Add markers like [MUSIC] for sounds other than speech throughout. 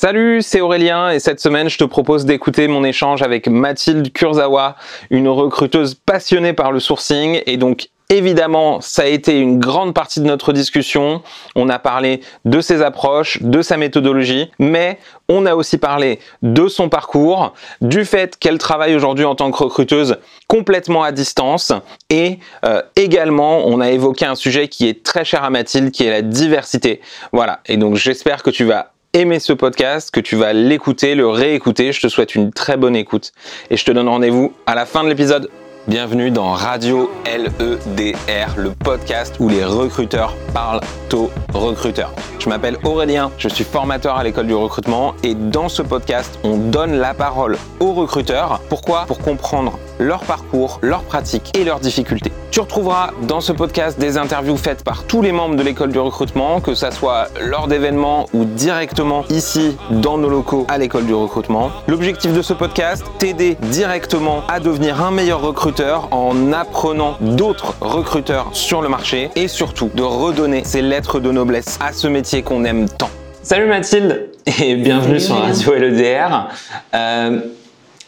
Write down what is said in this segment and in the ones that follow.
Salut, c'est Aurélien et cette semaine je te propose d'écouter mon échange avec Mathilde Kurzawa, une recruteuse passionnée par le sourcing et donc Évidemment, ça a été une grande partie de notre discussion. On a parlé de ses approches, de sa méthodologie, mais on a aussi parlé de son parcours, du fait qu'elle travaille aujourd'hui en tant que recruteuse complètement à distance, et euh, également on a évoqué un sujet qui est très cher à Mathilde, qui est la diversité. Voilà, et donc j'espère que tu vas aimer ce podcast, que tu vas l'écouter, le réécouter. Je te souhaite une très bonne écoute et je te donne rendez-vous à la fin de l'épisode. Bienvenue dans Radio LEDR, le podcast où les recruteurs parlent aux recruteurs. Je m'appelle Aurélien, je suis formateur à l'école du recrutement et dans ce podcast, on donne la parole aux recruteurs. Pourquoi? Pour comprendre leur parcours, leurs pratiques et leurs difficultés. Tu retrouveras dans ce podcast des interviews faites par tous les membres de l'école du recrutement, que ça soit lors d'événements ou directement ici dans nos locaux à l'école du recrutement. L'objectif de ce podcast, t'aider directement à devenir un meilleur recruteur en apprenant d'autres recruteurs sur le marché et surtout de redonner ces lettres de noblesse à ce métier qu'on aime tant. Salut Mathilde et bienvenue sur Radio LEDR. Euh,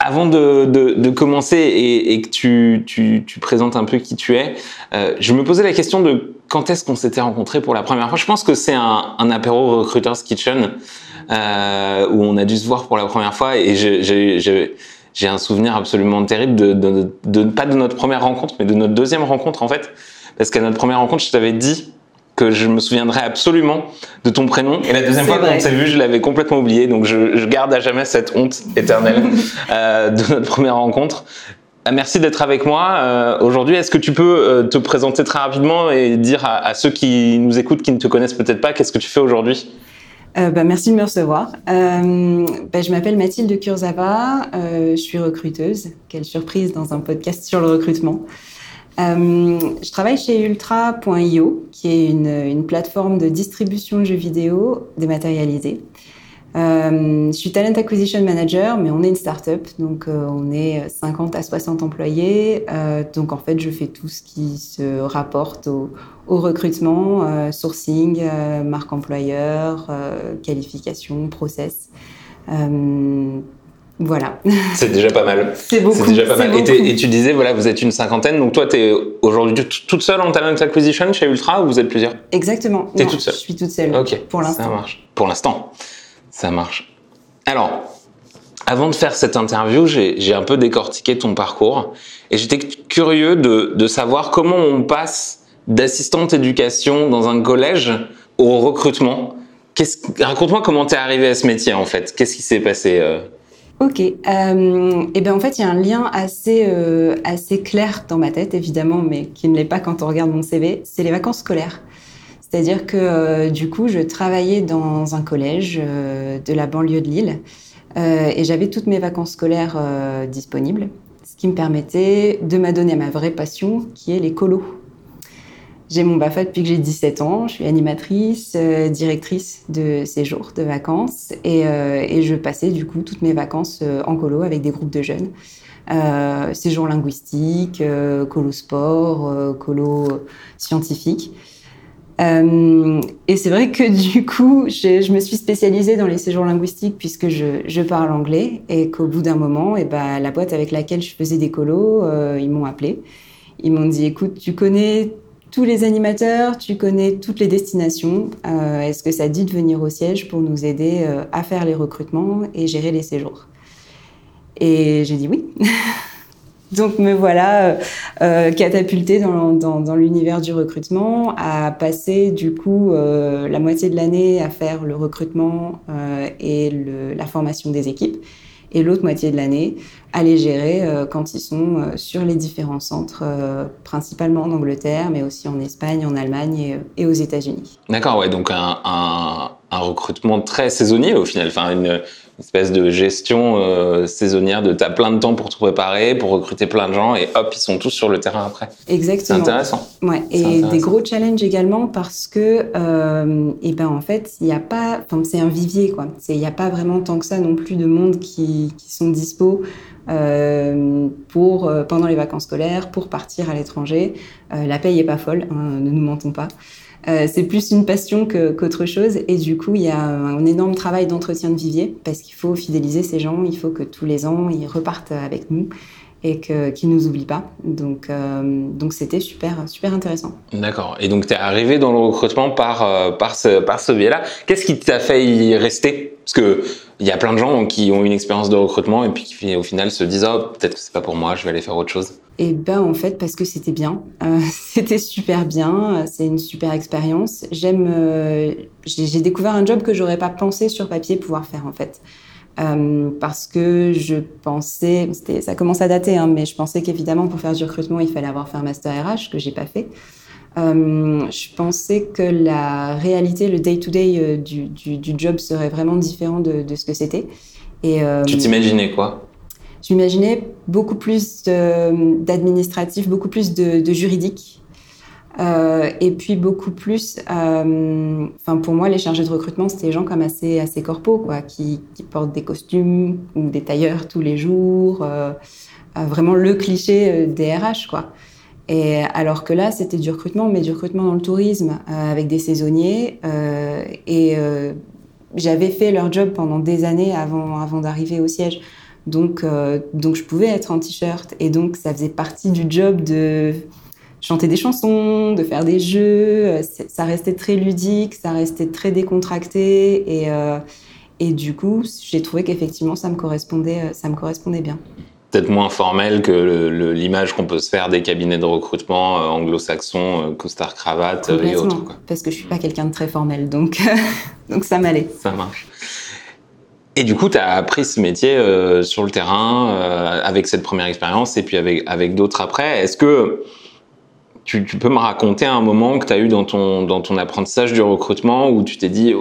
avant de, commencer et, que tu, présentes un peu qui tu es, euh, je me posais la question de quand est-ce qu'on s'était rencontrés pour la première fois. Je pense que c'est un, apéro Recruiters Kitchen euh, où on a dû se voir pour la première fois et j'ai un souvenir absolument terrible de, de, pas de notre première rencontre, mais de notre deuxième rencontre en fait. Parce qu'à notre première rencontre, je t'avais dit que je me souviendrai absolument de ton prénom. Et la deuxième fois qu'on s'est vu, je l'avais complètement oublié. Donc je, garde à jamais cette honte éternelle [LAUGHS] euh, de notre première rencontre. Euh, merci d'être avec moi euh, aujourd'hui. Est-ce que tu peux te présenter très rapidement et dire à, ceux qui nous écoutent, qui ne te connaissent peut-être pas, qu'est-ce que tu fais aujourd'hui? Bah, merci de me recevoir. Bah, je m'appelle Mathilde Kurzava, je suis recruteuse. Quelle surprise dans un podcast sur le recrutement. Euh, je travaille chez Ultra.io, qui est une, plateforme de distribution de jeux vidéo dématérialisés. Euh, je suis Talent Acquisition Manager, mais on est une start-up, donc euh, on est 50 à 60 employés. donc en fait, je fais tout ce qui se rapporte au, au recrutement, sourcing, marque employeur, qualification, process. Voilà. C'est déjà pas mal. [LAUGHS] C'est beaucoup. déjà pas mal. Et, tu disais, voilà, vous êtes une cinquantaine. Donc toi, tu es aujourd'hui toute seule en talent acquisition chez Ultra ou vous êtes plusieurs? Exactement. Tu es toute seule Je suis toute seule. Ok. Pour l'instant. Ça marche. Pour l'instant. Ça marche. Alors, avant de faire cette interview, j'ai un peu décortiqué ton parcours et j'étais curieux de, savoir comment on passe d'assistante éducation dans un collège au recrutement. Raconte-moi comment tu es arrivé à ce métier en fait. Qu'est-ce qui s'est passé euh Ok. Euh, et ben en fait, il y a un lien assez euh, assez clair dans ma tête, évidemment, mais qui ne l'est pas quand on regarde mon CV. C'est les vacances scolaires. C'est-à-dire que euh, du coup, je travaillais dans un collège euh, de la banlieue de Lille et j'avais toutes mes vacances scolaires disponibles, ce qui me permettait de m'adonner à ma vraie passion, qui est les colos. J'ai mon BAFA depuis que j'ai 17 ans. Je suis animatrice, euh, directrice de séjours, de vacances. Et, euh, je passais du coup toutes mes vacances euh, en colo avec des groupes de jeunes. Euh, séjours linguistiques, colo sport, colo scientifique. Et c'est vrai que [LAUGHS] du coup, je, me suis spécialisée dans les séjours linguistiques puisque je, parle anglais et qu'au bout d'un moment, et eh ben, la boîte avec laquelle je faisais des colos, ils m'ont appelé. Ils m'ont dit, écoute, tu connais tous les animateurs, tu connais toutes les destinations. Euh, est-ce que ça dit de venir au siège pour nous aider euh, à faire les recrutements et gérer les séjours? Et j'ai dit oui. [LAUGHS] Donc me voilà euh, catapultée dans, l'univers du recrutement, à passer du coup la moitié de l'année à faire le recrutement et le, la formation des équipes et l'autre moitié de l'année à les gérer euh, quand ils sont euh, sur les différents centres, euh, principalement en Angleterre, mais aussi en Espagne, en Allemagne et, aux États-Unis. D'accord, ouais, donc un, recrutement très saisonnier au final, espèce de gestion euh, saisonnière de t'as plein de temps pour te préparer, pour recruter plein de gens et hop, ils sont tous sur le terrain après. Exactement. C'est intéressant. Ouais, et des gros challenges également parce que, euh, et ben en fait, il n'y a pas, enfin c'est un vivier quoi. Il n'y a pas vraiment tant que ça non plus de monde qui, qui sont dispo. Euh, pour euh, pendant les vacances scolaires, pour partir à l'étranger. Euh, la paye est pas folle, hein, ne nous mentons pas. C'est plus une passion qu'autre chose. Et du coup, il y a un énorme travail d'entretien de vivier parce qu'il faut fidéliser ces gens. Il faut que tous les ans, ils repartent avec nous et qu'ils ne nous oublient pas. Donc, donc c'était super, super intéressant. D'accord. Et donc, tu es arrivé dans le recrutement par, par ce, par ce biais-là. Qu'est-ce qui t'a fait y rester? Parce que il y a plein de gens qui ont une expérience de recrutement et puis qui au final se disent oh peut-être que c'est pas pour moi, je vais aller faire autre chose. Et ben en fait parce que c'était bien, euh, [LAUGHS] c'était super bien, c'est une super expérience. J'aime, euh, j'ai découvert un job que j'aurais pas pensé sur papier pouvoir faire en fait. Euh, parce que je pensais, ça commence à dater, hein, mais je pensais qu'évidemment pour faire du recrutement il fallait avoir fait un master RH que j'ai pas fait. Euh, je pensais que la réalité, le day-to-day euh, du, du, job serait vraiment différent de, de ce que c'était. Et, euh, tu t'imaginais quoi? Je m'imaginais beaucoup plus d'administratif, beaucoup plus de, de juridique. Et puis beaucoup plus, enfin pour moi les chargés de recrutement c'était des gens comme assez assez corpo quoi, qui, qui, portent des costumes ou des tailleurs tous les jours, vraiment le cliché des RH quoi. Alors que là, c'était du recrutement, mais du recrutement dans le tourisme euh, avec des saisonniers. Euh, et euh, j'avais fait leur job pendant des années avant, d'arriver au siège. Donc, je pouvais être en t-shirt. Et donc, ça faisait partie du job de chanter des chansons, de faire des jeux. Ça restait très ludique, ça restait très décontracté. Et, du coup, j'ai trouvé qu'effectivement, ça me correspondait bien peut-être moins formel que l'image qu'on peut se faire des cabinets de recrutement euh, anglo-saxons, euh, costard cravate euh, et autres. Quoi. Parce que je suis pas quelqu'un de très formel, donc donc ça m'allait. Ça marche. Et du coup, tu as appris ce métier sur le terrain avec cette première expérience et puis avec avec d'autres après. Est-ce que tu, tu, peux me raconter un moment que tu as eu dans ton dans ton apprentissage du recrutement où tu t'es dit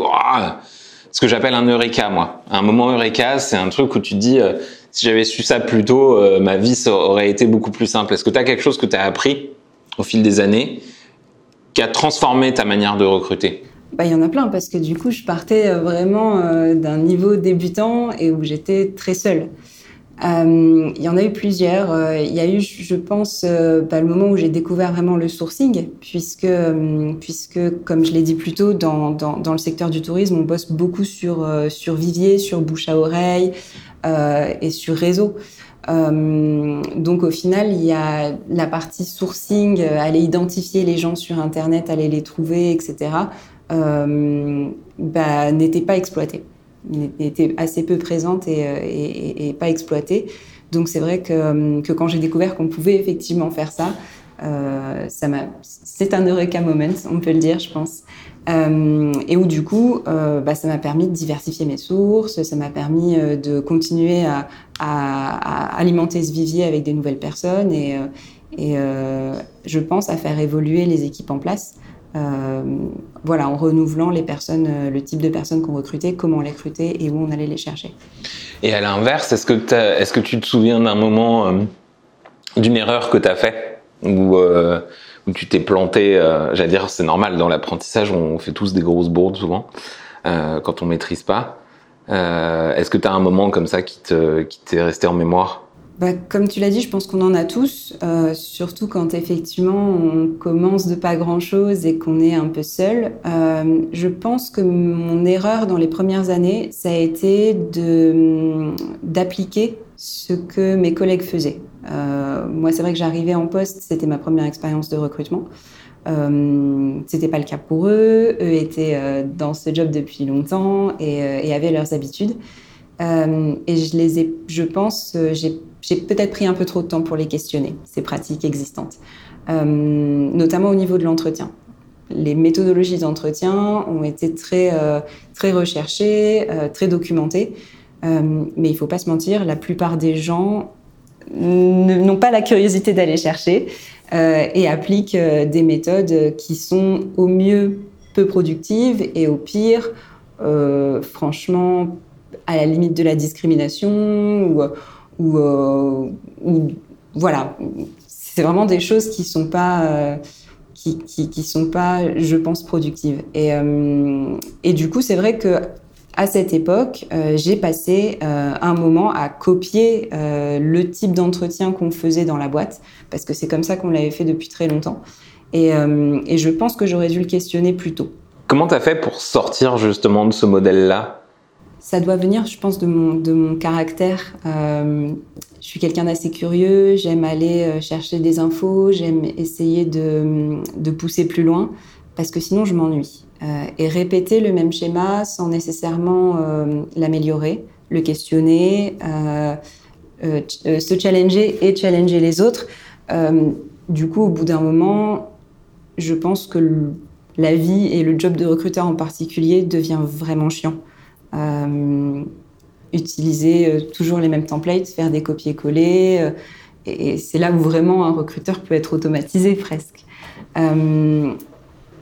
ce que j'appelle un eureka moi. Un moment eureka, c'est un truc où tu te dis si j'avais su ça plus tôt, euh, ma vie aurait été beaucoup plus simple. Est-ce que tu as quelque chose que tu as appris au fil des années qui a transformé ta manière de recruter? Bah, il y en a plein parce que du coup, je partais euh, vraiment euh, d'un niveau débutant et où j'étais très seule. il y en a eu plusieurs. il y a eu, je pense, bah, le moment où j'ai découvert vraiment le sourcing, puisque, puisque comme je l'ai dit plus tôt, dans, dans, dans, le secteur du tourisme, on bosse beaucoup sur, sur vivier, sur bouche à oreille, euh, et sur réseau. Euh, donc au final, il y a la partie sourcing, euh, aller identifier les gens sur Internet, aller les trouver, etc. Euh, bah, n'était pas exploitée, n'était assez peu présente et, pas exploitée. Donc c'est vrai que, quand j'ai découvert qu'on pouvait effectivement faire ça, euh, ça m'a, c'est un eureka moment, on peut le dire, je pense. Euh, et où du coup, euh, bah, ça m'a permis de diversifier mes sources, ça m'a permis euh, de continuer à, alimenter ce vivier avec des nouvelles personnes et, je pense à faire évoluer les équipes en place. voilà, en renouvelant les personnes, le type de personnes qu'on recrutait, comment on les recrutait et où on allait les chercher. Et à l'inverse, est-ce que, tu te souviens d'un moment, d'une erreur que tu as fait ou tu t'es planté, euh, j'allais dire c'est normal dans l'apprentissage, on fait tous des grosses bourdes souvent euh, quand on maîtrise pas. Euh, Est-ce que tu as un moment comme ça qui te qui t'est resté en mémoire? Bah, comme tu l'as dit, je pense qu'on en a tous, surtout quand effectivement on commence de pas grand-chose et qu'on est un peu seul. Je pense que mon erreur dans les premières années, ça a été d'appliquer ce que mes collègues faisaient. Euh, moi, c'est vrai que j'arrivais en poste, c'était ma première expérience de recrutement. Euh, c'était pas le cas pour eux. Eux étaient euh, dans ce job depuis longtemps et, euh, avaient leurs habitudes. Et je les ai, je pense, j'ai peut-être pris un peu trop de temps pour les questionner, ces pratiques existantes, notamment au niveau de l'entretien les méthodologies d'entretien ont été très, très recherchées, très documentées. Mais il faut pas se mentir, la plupart des gens n'ont pas la curiosité d'aller chercher euh, et appliquent euh, des méthodes qui sont au mieux peu productives et au pire, euh, franchement, à la limite de la discrimination ou, voilà. C'est vraiment des choses qui sont pas qui, qui, sont pas, je pense, productives. Et, et du coup, c'est vrai que à cette époque, euh, j'ai passé euh, un moment à copier euh, le type d'entretien qu'on faisait dans la boîte, parce que c'est comme ça qu'on l'avait fait depuis très longtemps. Et, et je pense que j'aurais dû le questionner plus tôt. Comment tu as fait pour sortir justement de ce modèle-là? Ça doit venir, je pense, de mon, de mon caractère. Je suis quelqu'un d'assez curieux, j'aime aller chercher des infos, j'aime essayer de, de, pousser plus loin, parce que sinon je m'ennuie. Euh, et répéter le même schéma sans nécessairement euh, l'améliorer, le questionner, euh, se challenger et challenger les autres. du coup, au bout d'un moment, je pense que la vie et le job de recruteur en particulier devient vraiment chiant. Utiliser toujours les mêmes templates, faire des copier-coller, et, c'est là où vraiment un recruteur peut être automatisé presque.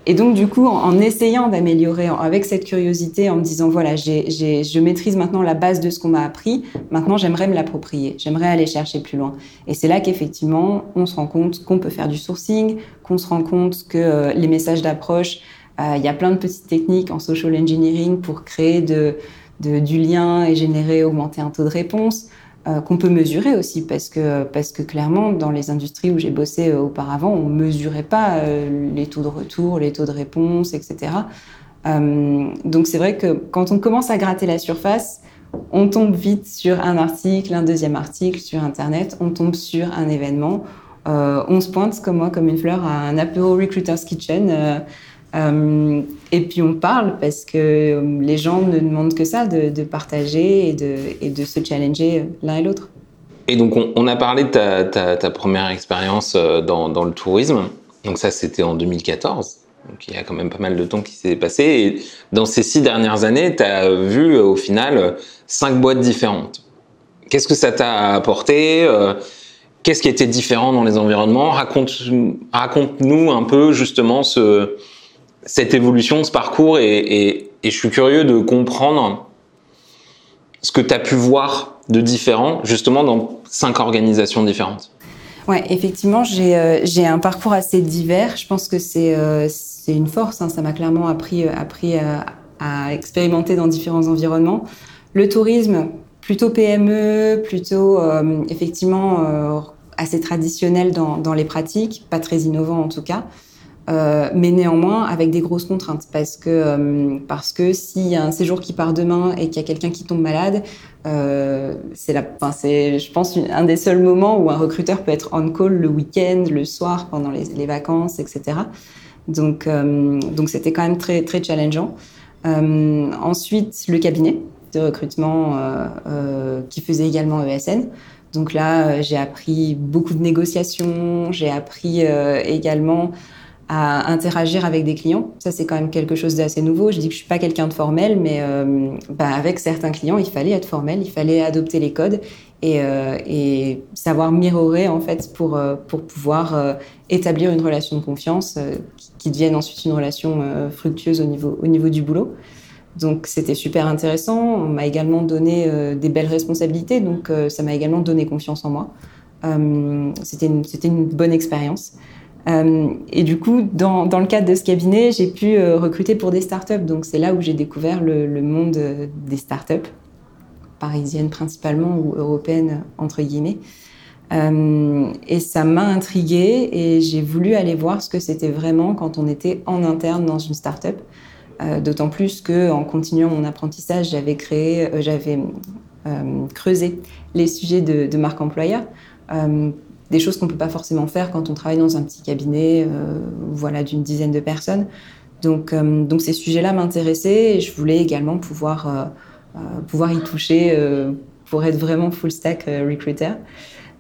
Et donc, du coup, en, essayant d'améliorer, avec cette curiosité, en me disant, voilà, je maîtrise maintenant la base de ce qu'on m'a appris, maintenant j'aimerais me l'approprier, j'aimerais aller chercher plus loin. Et c'est là qu'effectivement, on se rend compte qu'on peut faire du sourcing, qu'on se rend compte que euh, les messages d'approche, euh, il y a plein de petites techniques en social engineering pour créer de, de, du lien et générer, augmenter un taux de réponse. Euh, qu'on peut mesurer aussi parce que parce que clairement dans les industries où j'ai bossé euh, auparavant on mesurait pas euh, les taux de retour les taux de réponse etc donc c'est vrai que quand on commence à gratter la surface on tombe vite sur un article un deuxième article sur internet on tombe sur un événement. On se pointe comme moi comme une fleur à un apéro recruiters kitchen euh, et puis on parle parce que euh, les gens ne demandent que ça, de, partager et de, se challenger l'un et l'autre. Et donc on, a parlé de ta, première expérience euh, dans, le tourisme. Donc ça c'était en 2014. Donc il y a quand même pas mal de temps qui s'est passé. Et dans ces six dernières années, tu as vu au final cinq boîtes différentes. Qu'est-ce que ça t'a apporté Qu'est-ce qui était différent dans les environnements? Raconte-nous raconte un peu justement ce, cette évolution, ce parcours, et, je suis curieux de comprendre ce que tu as pu voir de différent, justement, dans cinq organisations différentes. Ouais, effectivement, j'ai euh, un parcours assez divers. Je pense que c'est euh, une force. Hein. Ça m'a clairement appris, euh, appris à, expérimenter dans différents environnements. Le tourisme, plutôt PME, plutôt effectivement assez traditionnel dans, dans, les pratiques, pas très innovant en tout cas. Euh, mais néanmoins avec des grosses contraintes parce que euh, parce que s'il y a un séjour qui part demain et qu'il y a quelqu'un qui tombe malade, euh, c'est la, enfin c'est, je pense un des seuls moments où un recruteur peut être on call le week-end, le soir, pendant les, les vacances, etc. Donc donc c'était quand même très très challengeant. Ensuite le cabinet de recrutement qui faisait également ESN. Donc là j'ai appris beaucoup de négociations, j'ai appris également à interagir avec des clients. Ça, c'est quand même quelque chose d'assez nouveau. Je dis que je suis pas quelqu'un de formel, mais euh, bah, avec certains clients, il fallait être formel, il fallait adopter les codes et, euh, et savoir mirorer en fait pour euh, pour pouvoir euh, établir une relation de confiance euh, qui, qui, devienne ensuite une relation fructueuse au niveau au niveau du boulot. Donc c'était super intéressant. On m'a également donné des belles responsabilités, donc ça m'a également donné confiance en moi. c'était une, c'était une bonne expérience. Euh, et du coup, dans, le cadre de ce cabinet, j'ai pu euh, recruter pour des startups. Donc, c'est là où j'ai découvert le, monde euh, des startups, parisiennes principalement ou européennes, entre guillemets. Et ça m'a intriguée et j'ai voulu aller voir ce que c'était vraiment quand on était en interne dans une startup. D'autant plus que, en continuant mon apprentissage, j'avais créé, j'avais creusé les sujets de, de marque employeur des choses qu'on peut pas forcément faire quand on travaille dans un petit cabinet, euh, voilà, d'une dizaine de personnes. Donc, euh, donc ces sujets-là m'intéressaient et je voulais également pouvoir euh, pouvoir y toucher pour être vraiment full stack recruiter.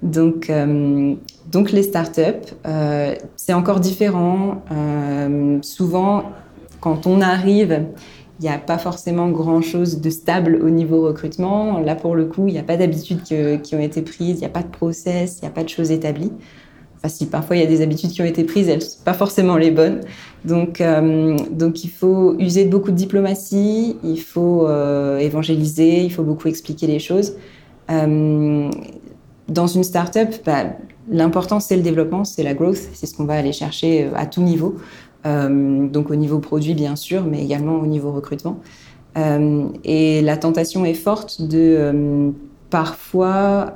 Donc, donc les startups, c'est encore différent. souvent, quand on arrive il n'y a pas forcément grand-chose de stable au niveau recrutement. Là, pour le coup, il n'y a pas d'habitudes qui ont été prises, il n'y a pas de process, il n'y a pas de choses établies. Enfin, si parfois il y a des habitudes qui ont été prises, elles ne sont pas forcément les bonnes. Donc, euh, donc il faut user de beaucoup de diplomatie, il faut euh, évangéliser, il faut beaucoup expliquer les choses. Euh, dans une startup, bah, l'important c'est le développement, c'est la growth, c'est ce qu'on va aller chercher à tout niveau. Euh, donc au niveau produit bien sûr, mais également au niveau recrutement. Euh, et la tentation est forte de euh, parfois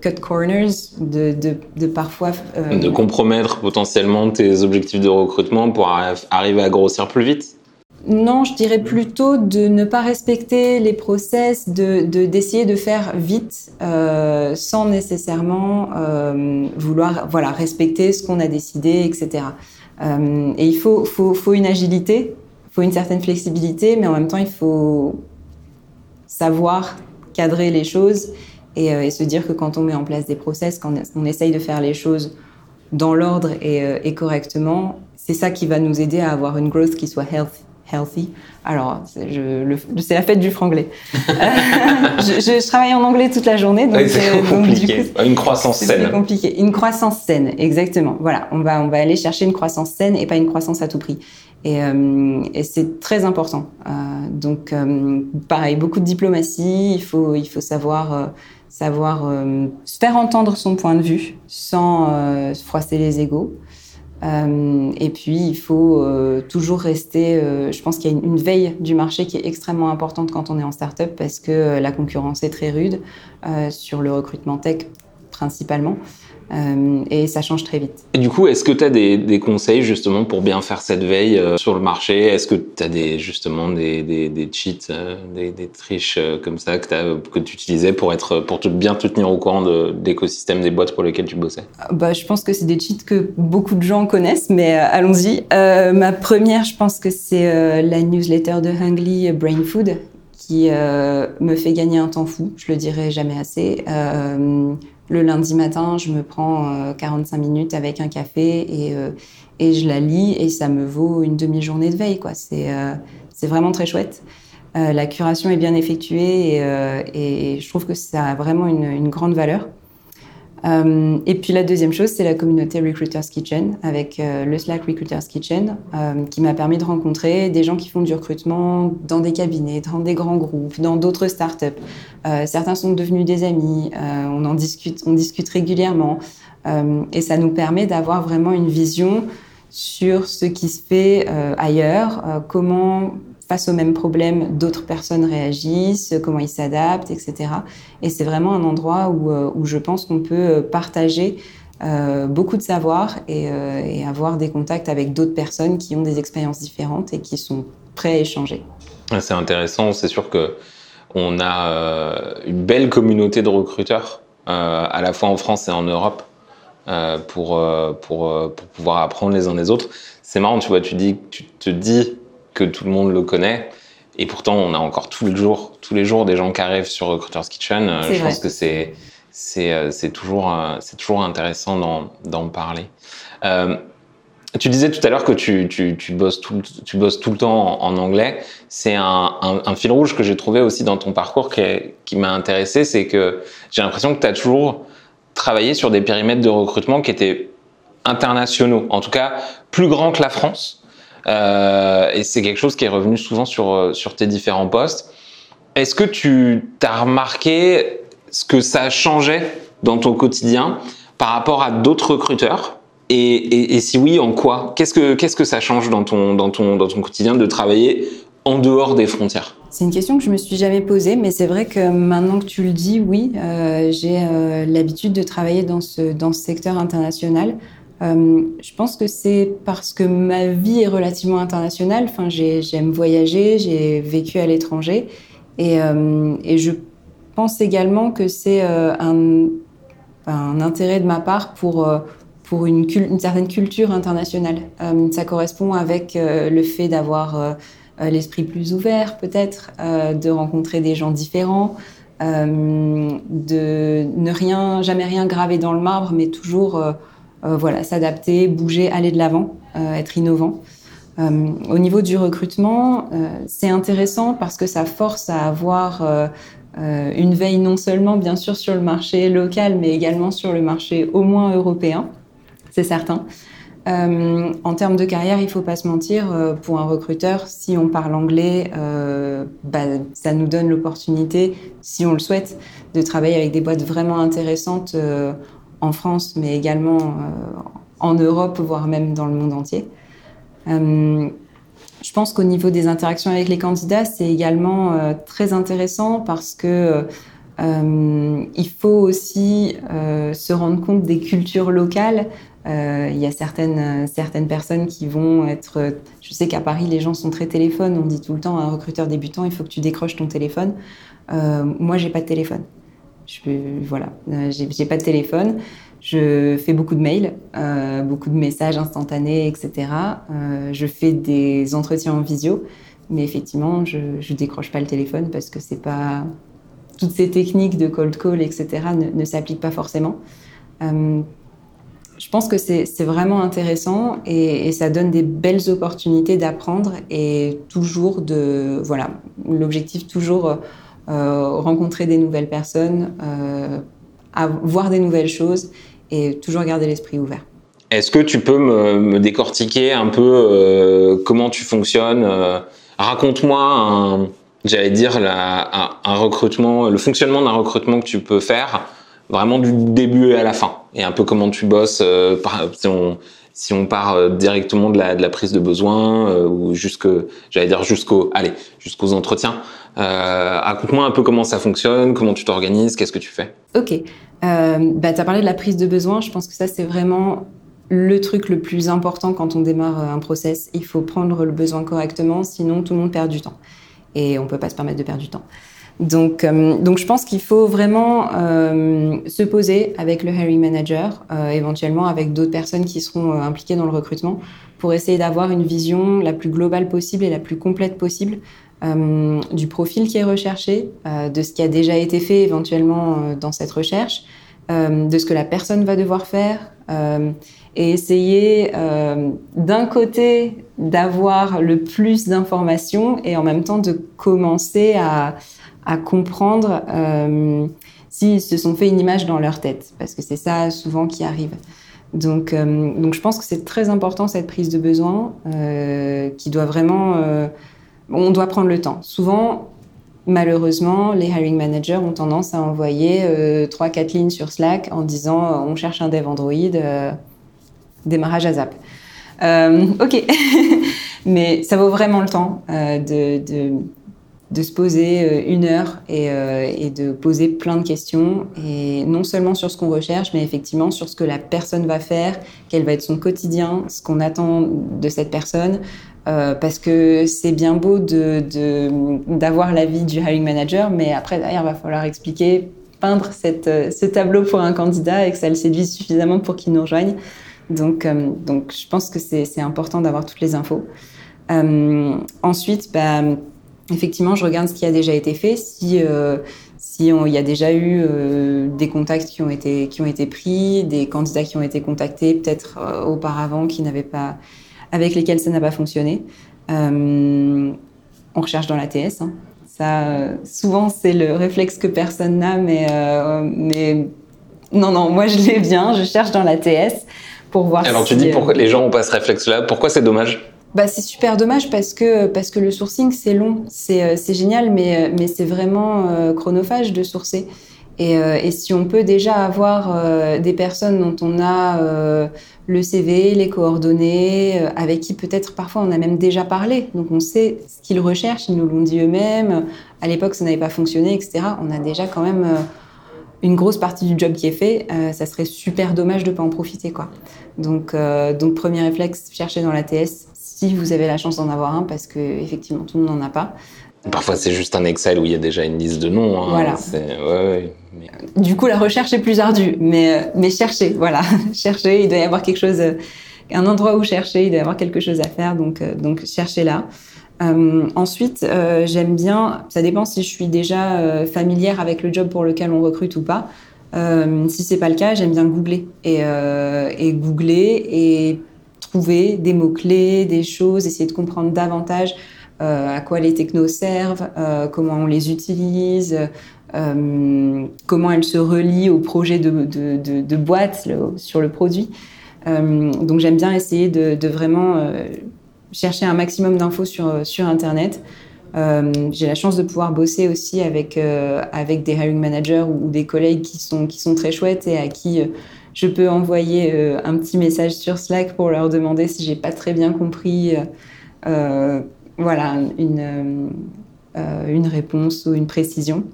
cut corners, de, de, parfois... de compromettre potentiellement tes objectifs de recrutement pour arriver à grossir plus vite non, je dirais plutôt de ne pas respecter les process, de d'essayer de, faire vite euh, sans nécessairement euh, vouloir voilà respecter ce qu'on a décidé, etc. Euh, et il faut, faut, faut une agilité, il faut une certaine flexibilité, mais en même temps il faut savoir cadrer les choses et, et se dire que quand on met en place des process, quand on essaye de faire les choses dans l'ordre et, et correctement, c'est ça qui va nous aider à avoir une growth qui soit healthy healthy. Alors, c'est la fête du franglais. [LAUGHS] je, je, travaille en anglais toute la journée, donc c'est euh, compliqué. une croissance saine. C'est compliqué. Une croissance saine, exactement. Voilà, on va on va aller chercher une croissance saine et pas une croissance à tout prix. Et, euh, et c'est très important. Euh, donc, euh, pareil, beaucoup de diplomatie. Il faut il faut savoir euh, savoir se faire entendre son point de vue sans se froisser les égaux. Euh, et puis, il faut euh, toujours rester. Euh, je pense qu'il y a une, une, veille du marché qui est extrêmement importante quand on est en start-up parce que la concurrence est très rude sur le recrutement tech principalement. Euh, et ça change très vite. Et du coup, est-ce que tu as des, des, conseils justement pour bien faire cette veille euh, sur le marché? Est-ce que tu as des, justement des, des, des cheats, euh, des, triches comme ça que, que tu utilisais pour, être, pour te, bien te tenir au courant de, l'écosystème des boîtes pour lesquelles tu bossais? Bah, Je pense que c'est des cheats que beaucoup de gens connaissent, mais allons-y. ma première, je pense que c'est la newsletter de Hungly Brain Food qui me fait gagner un temps fou, je le dirai jamais assez. Le lundi matin, je me prends 45 euh, minutes avec un café et, euh, et je la lis et ça me vaut une demi-journée de veille. quoi. C'est euh, vraiment très chouette. la curation est bien effectuée et, je trouve que ça a vraiment une grande valeur. Euh, et puis la deuxième chose, c'est la communauté Recruiters Kitchen avec euh, le Slack Recruiters Kitchen euh, qui m'a permis de rencontrer des gens qui font du recrutement dans des cabinets, dans des grands groupes, dans d'autres startups. certains sont devenus des amis, on en discute, on discute régulièrement et ça nous permet d'avoir vraiment une vision sur ce qui se fait ailleurs, comment face aux mêmes problèmes, d'autres personnes réagissent, comment ils s'adaptent, etc. Et c'est vraiment un endroit où, euh, je pense qu'on peut euh, partager euh, beaucoup de savoir et, avoir des contacts avec d'autres personnes qui ont des expériences différentes et qui sont prêts à échanger. C'est intéressant, c'est sûr que on a une belle communauté de recruteurs, à la fois en France et en Europe, pour, pour, pour pouvoir apprendre les uns des autres. C'est marrant, tu vois, tu, dis, tu te dis que tout le monde le connaît. Et pourtant, on a encore tous les jours, tous les jours des gens qui arrivent sur Recruiter's Kitchen. Euh, je pense que c'est c'est euh, toujours euh, c'est toujours intéressant d'en parler. Euh, tu disais tout à l'heure que tu, tu, tu, bosses tout, tu bosses tout le temps en, anglais. C'est un, un, un, fil rouge que j'ai trouvé aussi dans ton parcours qui, qui m'a intéressé. C'est que j'ai l'impression que tu as toujours travaillé sur des périmètres de recrutement qui étaient internationaux, en tout cas plus grands que la France. Euh, et c'est quelque chose qui est revenu souvent sur, euh, sur tes différents postes. Est-ce que tu as remarqué ce que ça changeait dans ton quotidien par rapport à d'autres recruteurs? Et, et, si oui, en quoi? Qu'est-ce que qu'est-ce que ça change dans ton dans ton dans ton quotidien de travailler en dehors des frontières? C'est une question que je me suis jamais posée, mais c'est vrai que maintenant que tu le dis, oui, euh, j'ai l'habitude de travailler dans ce dans ce secteur international. Euh, je pense que c'est parce que ma vie est relativement internationale. Enfin, j'aime voyager, j'ai vécu à l'étranger, et, euh, je pense également que c'est euh, un, intérêt de ma part pour pour une, certaine culture internationale. Ça correspond avec le fait d'avoir l'esprit plus ouvert, peut-être, de rencontrer des gens différents. de ne rien, jamais rien graver dans le marbre, mais toujours voilà, s'adapter, bouger, aller de l'avant, euh, être innovant. Euh, au niveau du recrutement, c'est intéressant parce que ça force à avoir une veille non seulement bien sûr sur le marché local, mais également sur le marché au moins européen, c'est certain. Euh, en termes de carrière, il faut pas se mentir, euh, pour un recruteur, si on parle anglais, euh, bah, ça nous donne l'opportunité, si on le souhaite, de travailler avec des boîtes vraiment intéressantes en France, mais également euh, en Europe, voire même dans le monde entier. Euh, je pense qu'au niveau des interactions avec les candidats, c'est également euh, très intéressant parce que il faut aussi se rendre compte des cultures locales. Il y a certaines, certaines personnes qui vont être... Je sais qu'à Paris, les gens sont très téléphones. On dit tout le temps à un recruteur débutant, il faut que tu décroches ton téléphone. moi, j'ai pas de téléphone. Je, voilà, j'ai pas de téléphone. Je fais beaucoup de mails, euh, beaucoup de messages instantanés, etc. Euh, je fais des entretiens en visio, mais effectivement, je, ne décroche pas le téléphone parce que c'est pas toutes ces techniques de cold call, etc. ne, s'appliquent pas forcément. Euh, je pense que c'est vraiment intéressant et, ça donne des belles opportunités d'apprendre et toujours de voilà l'objectif toujours rencontrer des nouvelles personnes, voir des nouvelles choses et toujours garder l'esprit ouvert. Est-ce que tu peux me, décortiquer un peu euh, comment tu fonctionnes euh, Raconte-moi, j'allais dire, un, recrutement, le fonctionnement d'un recrutement que tu peux faire vraiment du début à la fin et un peu comment tu bosses euh, part directement de la, prise de besoin ou jusque j'allais dire allez jusqu'aux entretiens raconte-moi un peu comment ça fonctionne comment tu t'organises qu'est-ce que tu fais? Ok euh, bah, tu as parlé de la prise de besoin. Je pense que ça, c'est vraiment le truc le plus important quand on démarre euh, un process. Il faut prendre le besoin correctement, sinon tout le monde perd du temps. Et on peut pas se permettre de perdre du temps. Donc, euh, donc je pense qu'il faut vraiment euh, se poser avec le hiring manager, euh, éventuellement avec d'autres personnes qui seront impliquées dans le recrutement, pour essayer d'avoir une vision la plus globale possible et la plus complète possible du profil qui est recherché, de ce qui a déjà été fait éventuellement dans cette recherche, de ce que la personne va devoir faire, et essayer d'un côté d'avoir le plus d'informations et en même temps de commencer à à comprendre euh, s'ils se sont fait une image dans leur tête, parce que c'est ça souvent qui arrive. Donc, euh, donc je pense que c'est très important cette prise de besoin, euh, qui doit vraiment, euh, on doit prendre le temps. Souvent, malheureusement, les hiring managers ont tendance à envoyer euh, trois, quatre lignes sur Slack en disant on cherche un dev Android, démarrage à Zap. ok, [LAUGHS] mais ça vaut vraiment le temps de de se poser euh, une heure euh, et, de poser plein de questions, et non seulement sur ce qu'on recherche, mais effectivement sur ce que la personne va faire, quel va être son quotidien, ce qu'on attend de cette personne. Euh, parce que c'est bien beau d'avoir de, l'avis du hiring manager, mais après, derrière, il va falloir expliquer, peindre cette, ce tableau pour un candidat et que ça le séduise suffisamment pour qu'il nous rejoigne. Donc, donc, je pense que c'est important d'avoir toutes les infos. ensuite, bah, effectivement, je regarde ce qui a déjà été fait. Si euh, si il y a déjà eu euh, des contacts qui ont été qui ont été pris, des candidats qui ont été contactés peut-être euh, auparavant qui n'avaient pas avec lesquels ça n'a pas fonctionné. on recherche dans l'ATS. Hein. Ça, souvent, c'est le réflexe que personne n'a, mais mais non non, moi je l'ai bien. Je cherche dans l'ATS pour voir. Alors tu dis pourquoi les gens ont pas ce réflexe-là Pourquoi c'est dommage? Bah, c'est super dommage parce que, parce que le sourcing, c'est long, c'est euh, génial, mais, euh, mais c'est vraiment euh, chronophage de sourcer. Et, si on peut déjà avoir des personnes dont on a le CV, les coordonnées, avec qui peut-être parfois on a même déjà parlé, donc on sait ce qu'ils recherchent, ils nous l'ont dit eux-mêmes, à l'époque ça n'avait pas fonctionné, etc. On a déjà quand même une grosse partie du job qui est fait, ça serait super dommage de ne pas en profiter. quoi. Donc, donc premier réflexe, chercher dans la TS si vous avez la chance d'en avoir un, parce que effectivement tout le monde n'en a pas. Parfois, c'est juste un Excel où il y a déjà une liste de noms. Hein. Voilà. Ouais, mais... Du coup, la recherche est plus ardue, mais, euh, mais cherchez, voilà. [LAUGHS] cherchez, il doit y avoir quelque chose, euh, un endroit où chercher, il doit y avoir quelque chose à faire, donc, euh, donc cherchez là. Euh, ensuite, euh, j'aime bien, ça dépend si je suis déjà euh, familière avec le job pour lequel on recrute ou pas. si c'est pas le cas, j'aime bien googler et, et googler et trouver des mots-clés, des choses, essayer de comprendre davantage euh, à quoi les technos servent, euh, comment on les utilise, euh, comment elles se relient au projet de, de, de, boîte sur le produit. Donc j'aime bien essayer de, vraiment chercher un maximum d'infos sur, sur Internet. J'ai la chance de pouvoir bosser aussi avec, avec des hiring managers ou, ou, des collègues qui sont, qui sont très chouettes et à qui je peux envoyer euh, un petit message sur Slack pour leur demander si j'ai pas très bien compris, euh, voilà, une, euh, une réponse ou une précision.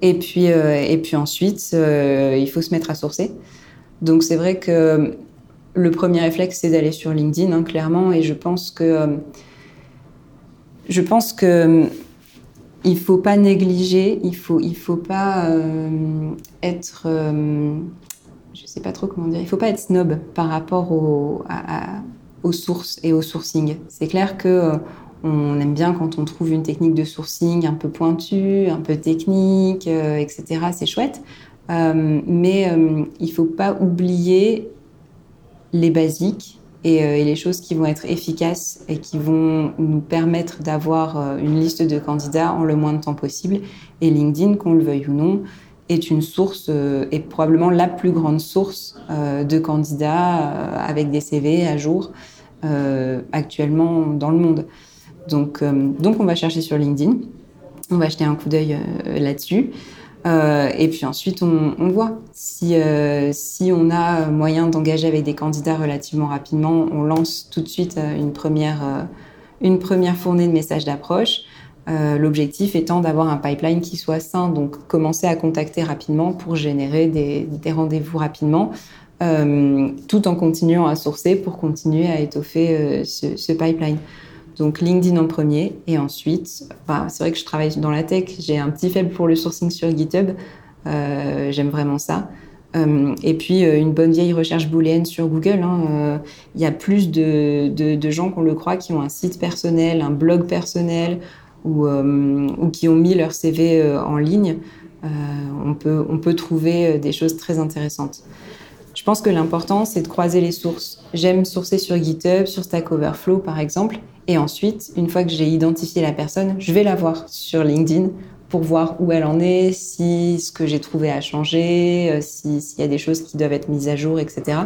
Et puis, et puis ensuite, il faut se mettre à sourcer. Donc c'est vrai que le premier réflexe, c'est d'aller sur LinkedIn, hein, clairement, et je pense que je pense que il faut pas négliger, il faut il faut pas être je sais pas trop comment dire, il faut pas être snob par rapport au, aux sources et au sourcing. C'est clair que euh, on aime bien quand on trouve une technique de sourcing un peu pointue, un peu technique, euh, etc. C'est chouette. Euh, mais il faut pas oublier les basiques et, les choses qui vont être efficaces et qui vont nous permettre d'avoir une liste de candidats en le moins de temps possible. Et LinkedIn, qu'on le veuille ou non, est une source, euh, est probablement la plus grande source euh, de candidats euh, avec des CV à jour actuellement dans le monde. Donc, donc on va chercher sur LinkedIn, on va jeter un coup d'œil là-dessus. et puis ensuite, on, voit si, si on a moyen d'engager avec des candidats relativement rapidement. On lance tout de suite une première, une première fournée de messages d'approche. Euh, l'objectif étant d'avoir un pipeline qui soit sain, donc commencer à contacter rapidement pour générer des, rendez-vous rapidement, euh, tout en continuant à sourcer pour continuer à étoffer euh, ce, pipeline. Donc LinkedIn en premier, et ensuite, bah, c'est vrai que je travaille dans la tech, j'ai un petit faible pour le sourcing sur GitHub, j'aime vraiment ça. et puis une bonne vieille recherche booléenne sur Google. Hein, il y a plus de, de gens qu'on le croit qui ont un site personnel, un blog personnel, ou, euh, ou qui ont mis leur CV euh, en ligne, euh, on, peut, on peut trouver des choses très intéressantes. Je pense que l'important, c'est de croiser les sources. J'aime sourcer sur GitHub, sur Stack Overflow, par exemple. Et ensuite, une fois que j'ai identifié la personne, je vais la voir sur LinkedIn pour voir où elle en est, si ce que j'ai trouvé a changé, s'il y a des choses qui doivent être mises à jour, etc.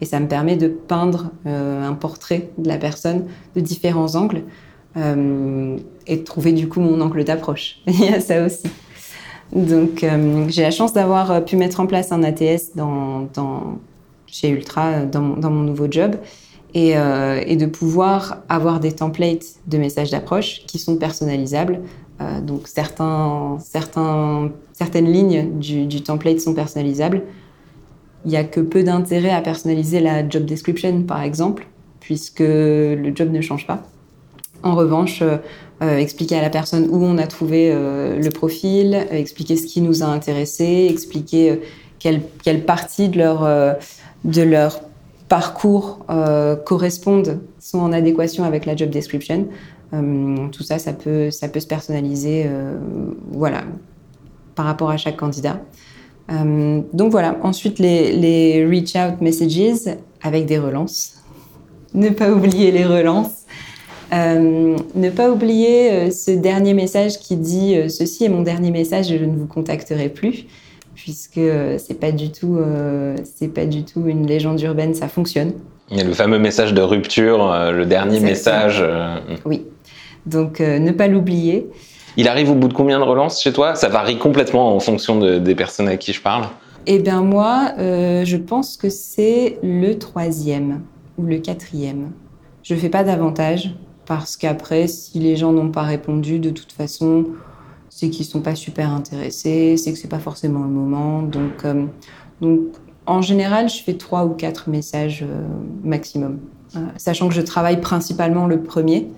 Et ça me permet de peindre un portrait de la personne de différents angles euh, et de trouver du coup mon angle d'approche. [LAUGHS] Il y a ça aussi. Donc euh, j'ai la chance d'avoir euh, pu mettre en place un ATS chez Ultra dans, mon nouveau job et, de pouvoir avoir des templates de messages d'approche qui sont personnalisables. donc certaines lignes du, du template sont personnalisables. Il n'y a que peu d'intérêt à personnaliser la job description, par exemple, puisque le job ne change pas. En revanche, euh, euh, expliquer à la personne où on a trouvé euh, le profil, expliquer ce qui nous a intéressé, expliquer quelle, quelle, partie de leur, parcours correspondent, sont en adéquation avec la job description. tout ça, ça peut, se personnaliser voilà, par rapport à chaque candidat. donc voilà, ensuite les, les reach out messages avec des relances. Ne pas oublier les relances. Euh, ne pas oublier euh, ce dernier message qui dit euh, ceci est mon dernier message, je ne vous contacterai plus, puisque c'est pas du tout, c'est pas du tout une légende urbaine, ça fonctionne. Il y a le fameux message de rupture, le dernier message. Oui, donc ne pas l'oublier. Il arrive au bout de combien de relances chez toi? Ça varie complètement en fonction des personnes à qui je parle. Eh bien moi, je pense que c'est le troisième ou le quatrième. Je fais pas davantage parce qu'après, si les gens n'ont pas répondu, de toute façon, c'est qu'ils sont pas super intéressés, c'est que c'est pas forcément le moment. Donc, euh, donc en général, je fais trois ou quatre messages euh, maximum, euh, sachant que je travaille principalement le premier.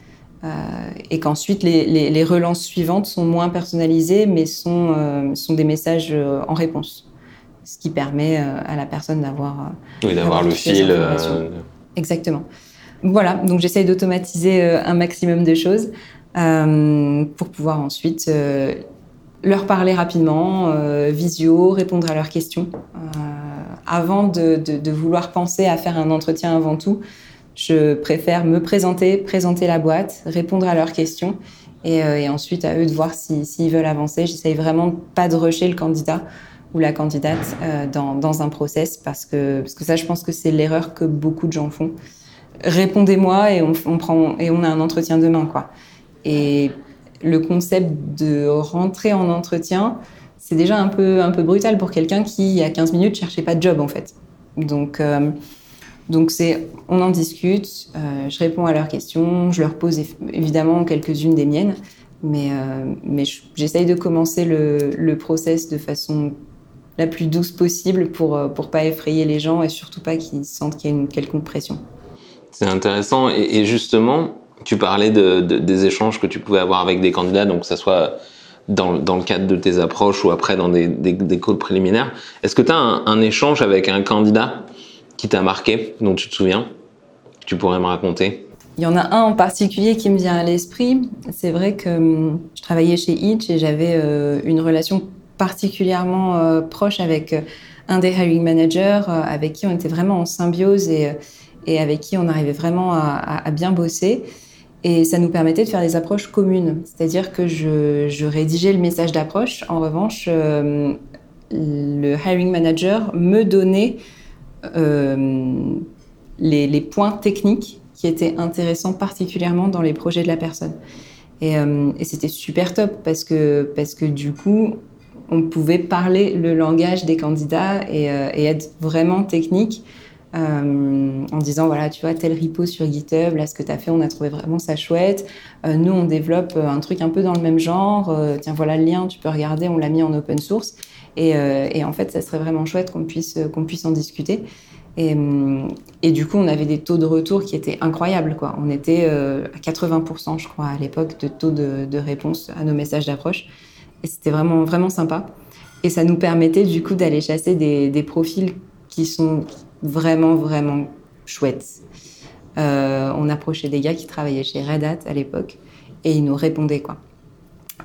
et qu'ensuite les, les, les, relances suivantes sont moins personnalisées, mais sont, sont des messages en réponse, ce qui permet à la personne d'avoir oui, d'avoir le fil. Exactement. Voilà, donc j'essaye d'automatiser euh, un maximum de choses euh, pour pouvoir ensuite euh, leur parler rapidement, visio, répondre à leurs questions. avant de, vouloir penser à faire un entretien avant tout, je préfère me présenter, présenter la boîte, répondre à leurs questions et, ensuite à eux de voir s'ils veulent avancer. J'essaye vraiment pas de rusher le candidat ou la candidate dans, un process parce que, parce que ça, je pense que c'est l'erreur que beaucoup de gens font répondez-moi et on, prend et on a un entretien demain. Et le concept de rentrer en entretien, c'est déjà un peu brutal pour quelqu'un qui il y a 15 minutes cherchait pas de job en fait. Donc euh, c'est on en discute, euh, je réponds à leurs questions, je leur pose évidemment quelques-unes des miennes. Mais, mais j'essaye de commencer le, le process de façon la plus douce possible pour pour pas effrayer les gens et surtout pas qu'ils sentent qu'il y a une quelconque pression. C'est intéressant et, justement, tu parlais de, des échanges que tu pouvais avoir avec des candidats, donc que ça soit dans, le cadre de tes approches ou après dans des, des, préliminaires. Est-ce que tu as un, échange avec un candidat qui t'a marqué, dont tu te souviens, tu pourrais me raconter? Il y en a un en particulier qui me vient à l'esprit. C'est vrai que hum, je travaillais chez Itch et j'avais euh, une relation particulièrement euh, proche avec euh, un des hiring managers avec qui on était vraiment en symbiose et, et avec qui on arrivait vraiment à, bien bosser. Et ça nous permettait de faire des approches communes. C'est-à-dire que je, rédigeais le message d'approche. En revanche, le hiring manager me donnait euh, les, points techniques qui étaient intéressants particulièrement dans les projets de la personne. Et, euh, et c'était super top parce que, parce que du coup, on pouvait parler le langage des candidats euh, et être vraiment technique euh, en disant voilà tu vois tel repo sur GitHub là ce que tu as fait on a trouvé vraiment ça chouette. Euh, nous on développe un truc un peu dans le même genre. Euh, tiens voilà le lien tu peux regarder on l'a mis en open source. Et, en fait ça serait vraiment chouette qu'on puisse qu'on puisse en discuter. Et, du coup on avait des taux de retour qui étaient incroyables quoi. On était à 80% je crois à l'époque de taux de, réponse à nos messages d'approche. Et c'était vraiment vraiment sympa. Et ça nous permettait du coup d'aller chasser des profils qui sont vraiment, vraiment chouette. Euh, on approchait des gars qui travaillaient chez Red Hat à l'époque et ils nous répondaient quoi.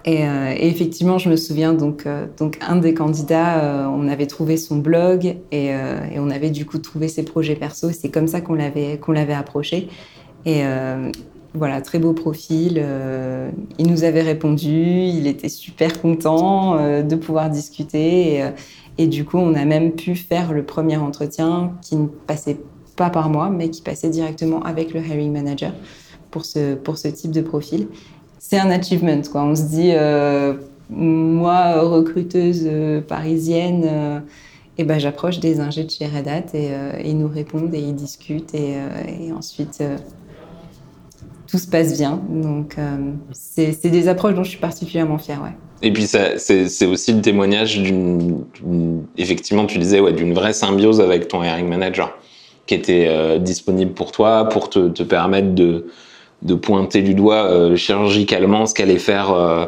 Et, euh, effectivement, je me souviens donc euh, donc un des candidats, on avait trouvé son blog et, on avait du coup trouvé ses projets perso. C'est comme ça qu'on l'avait qu'on l'avait approché. Et voilà, très beau profil. il nous avait répondu, il était super content de pouvoir discuter. Et du coup, on a même pu faire le premier entretien qui ne passait pas par moi, mais qui passait directement avec le hiring manager pour ce, pour ce type de profil. C'est un achievement, quoi. On se dit, euh, moi, recruteuse euh, parisienne, euh, et ben, j'approche des ingés de chez Red Hat et, euh, ils nous répondent et ils discutent et, ensuite tout se passe bien. Donc, c'est des approches dont je suis particulièrement fière, ouais. Et puis c'est aussi le témoignage d'une, effectivement, tu disais, ouais, d'une vraie symbiose avec ton hiring manager, qui était euh, disponible pour toi, pour te, permettre de, pointer du doigt euh, chirurgicalement ce qu'allait faire euh,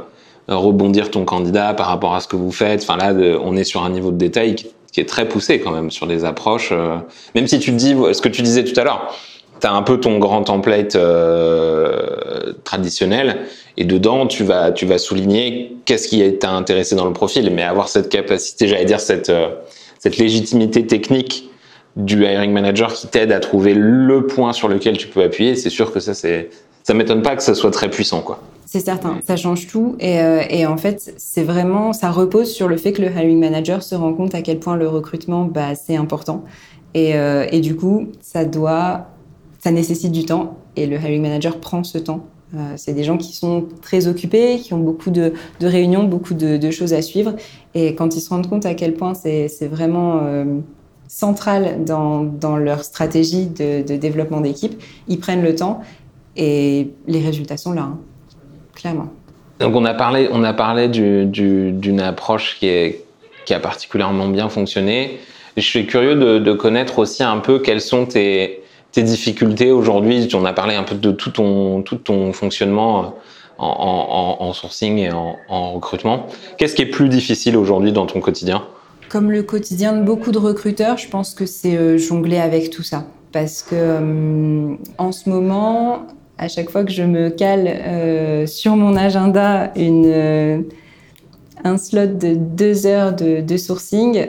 rebondir ton candidat par rapport à ce que vous faites. Enfin là, on est sur un niveau de détail qui, qui, est très poussé quand même sur des approches. Euh, même si tu dis, ce que tu disais tout à l'heure, tu as un peu ton grand template euh, traditionnel et dedans tu vas tu vas souligner qu'est-ce qui t'a intéressé dans le profil. Mais avoir cette capacité j'allais dire cette euh, cette légitimité technique du hiring manager qui t'aide à trouver le point sur lequel tu peux appuyer c'est sûr que ça c'est ça m'étonne pas que ça soit très puissant quoi. C'est certain, ça change tout. Et, euh, et en fait c'est vraiment ça repose sur le fait que le hiring manager se rend compte à quel point le recrutement bah, c'est important. Et, et du coup ça doit ça nécessite du temps et le hiring manager prend ce temps. Euh, c'est des gens qui sont très occupés, qui ont beaucoup de, réunions, beaucoup de, choses à suivre. Et quand ils se rendent compte à quel point c'est vraiment euh, central dans, leur stratégie de, développement d'équipe, ils prennent le temps et les résultats sont là, hein, clairement. Donc on a parlé, on a parlé d'une du, du, approche qui, qui a particulièrement bien fonctionné. Je suis curieux de, de connaître aussi un peu quels sont tes tes difficultés aujourd'hui On a parlé un peu de tout ton, tout ton fonctionnement en, en, sourcing et en, en recrutement. Qu'est-ce qui est plus difficile aujourd'hui dans ton quotidien? Comme le quotidien de beaucoup de recruteurs, je pense que c'est euh, jongler avec tout ça. Parce que euh, en ce moment, à chaque fois que je me cale euh, sur mon agenda euh, un slot de deux heures de sourcing,